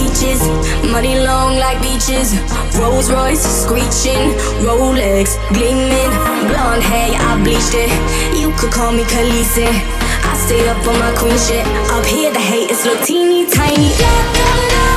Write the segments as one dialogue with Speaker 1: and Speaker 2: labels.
Speaker 1: peaches, money long like beaches. Rolls Royce screeching, Rolex gleaming, blonde hair, I bleached it. You could call me Khaleesi. I stay up on my queen shit. Up here, the haters look teeny tiny. Yeah,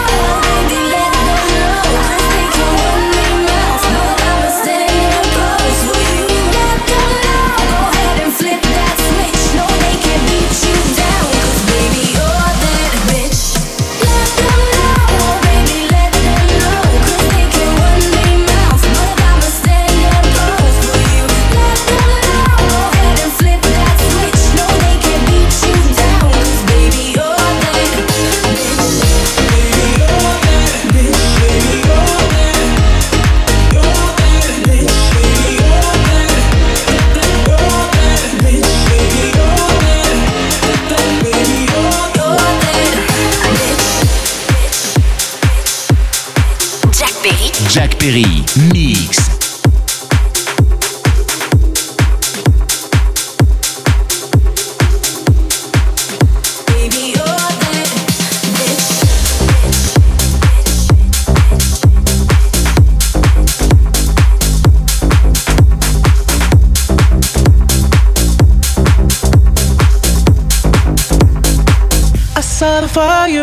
Speaker 2: Perry. Mix.
Speaker 3: saw the fire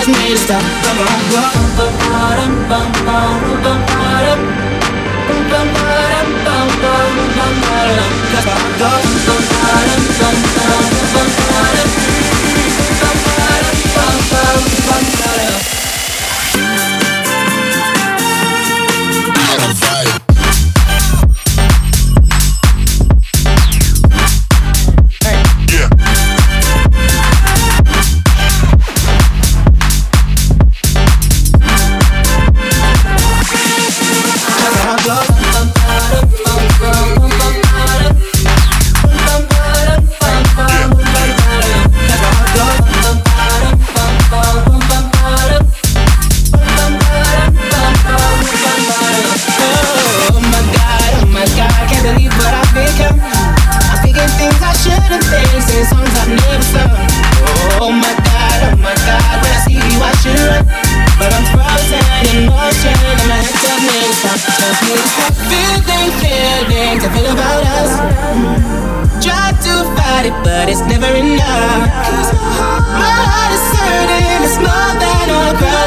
Speaker 4: Just made us stop.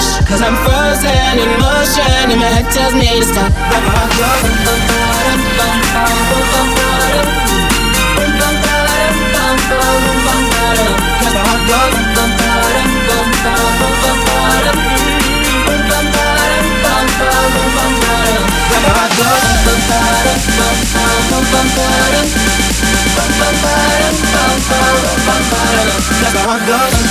Speaker 4: rush Cause I'm frozen in motion. And my head tells me to stop. Cause I go
Speaker 5: like
Speaker 4: a it goes.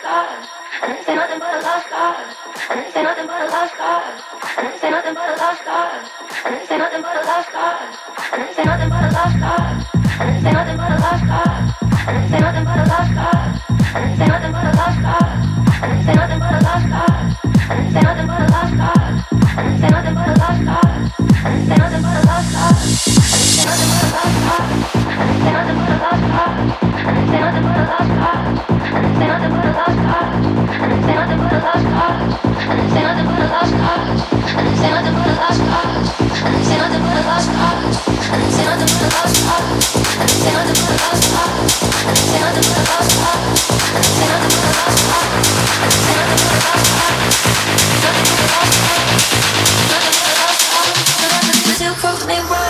Speaker 6: cause. And this ain't nothing but a lost cause. And this ain't nothing but a lost cause. And this ain't nothing but a lost cause. And this ain't nothing but a lost cause. And this ain't nothing but a lost cause. And this ain't nothing but a lost cause. And this ain't nothing but a lost cause. And this ain't They run.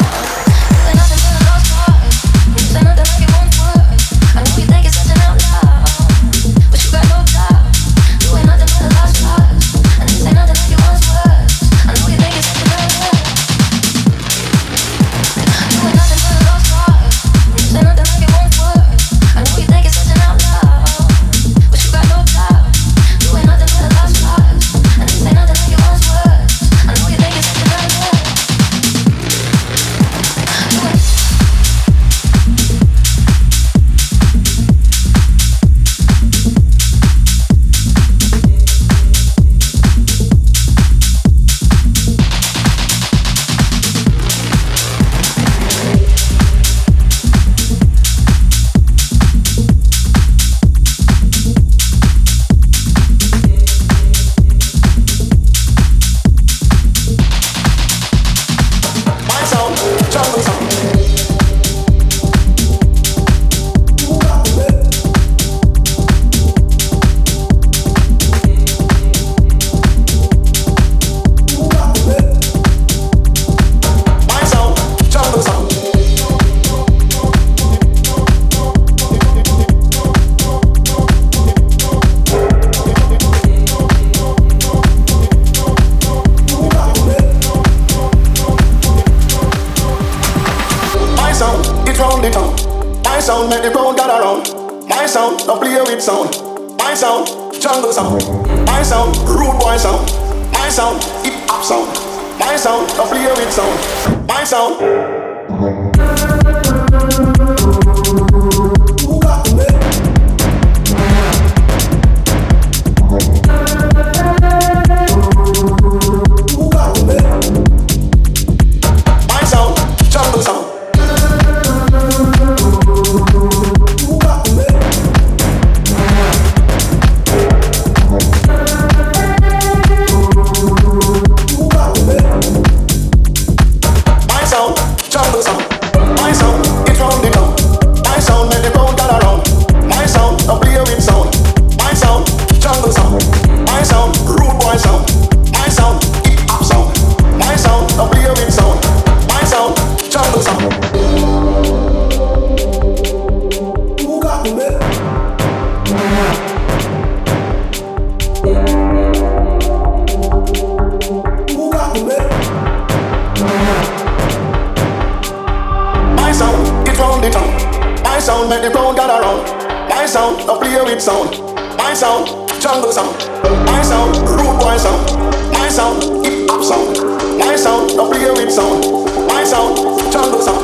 Speaker 7: soul sound, my sound, rude boy sound, my sound, hip hop sound, my sound, don't play with sound, my sound, jungle sound,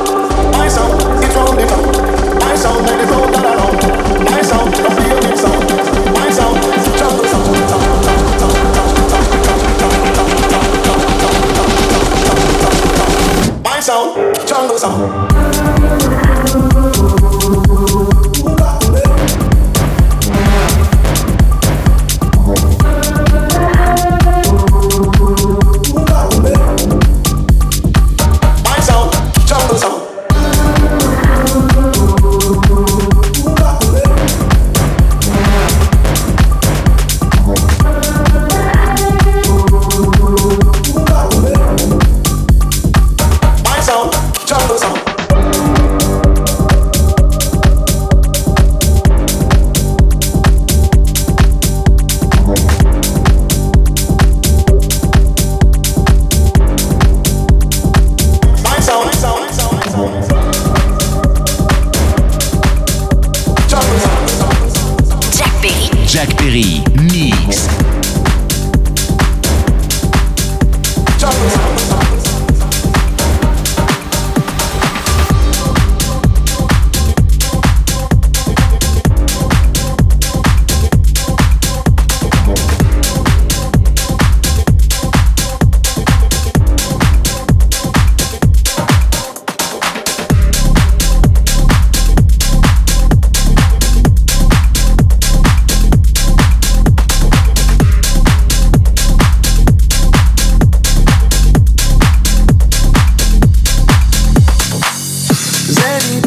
Speaker 7: my sound, it's round the round, my sound, make it round and around, my sound, don't play with sound, my sound, jungle sound, sound, sound, my sound, jungle sound.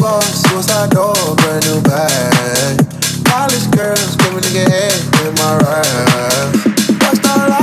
Speaker 8: boss, suicide door, brand new bag. Polish girls, coming to nigga head in my ride. Rockstar life.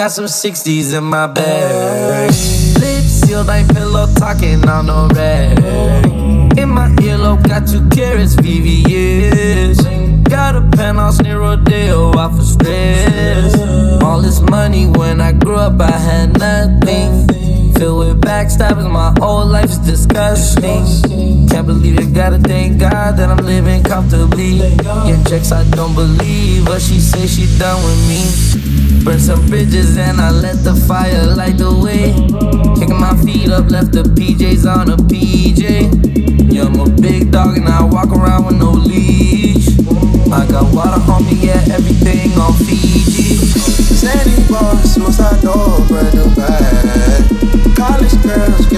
Speaker 9: Got some 60s in my bag. Lips sealed, ain't pillow talking on no rag. In my earlobe, got two carats, VVS. Got a penthouse near Rodeo, off of stress. All this money when I grew up, I had nothing. Filled with backstabbing, my whole life's disgusting. Can't believe it, gotta thank God that I'm living comfortably. Getting checks I don't believe, but she say she done with me. Burn some bridges and I let the fire light the way. Kicking my feet up, left the PJs on a PJ. Yeah, I'm a big dog and I walk around with no leash. I got water on me, yeah, everything on Fiji.
Speaker 8: Sandy boss, suicide door, brand new bag. College girls,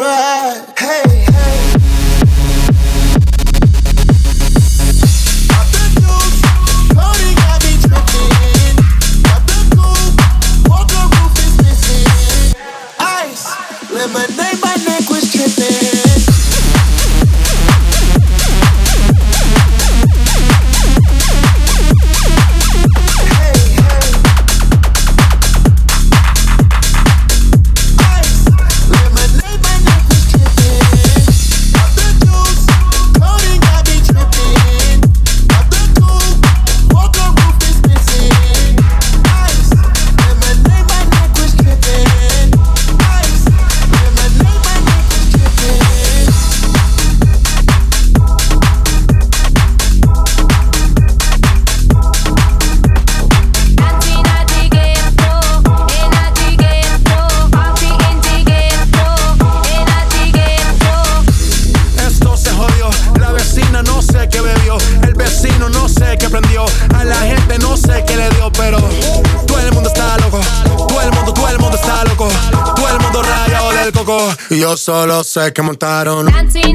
Speaker 8: never
Speaker 10: solo sé que montaron.
Speaker 6: Dancing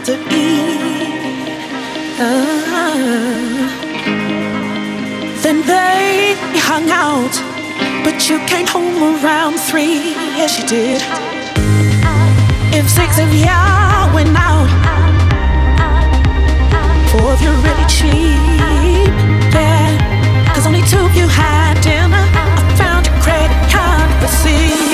Speaker 3: to eat, uh, uh-huh. then they hung out, but you came home around three. Yes, you did. If six of y'all went out, four of you really cheap, yeah. Cause only two of you had dinner. I found your credit card receipt.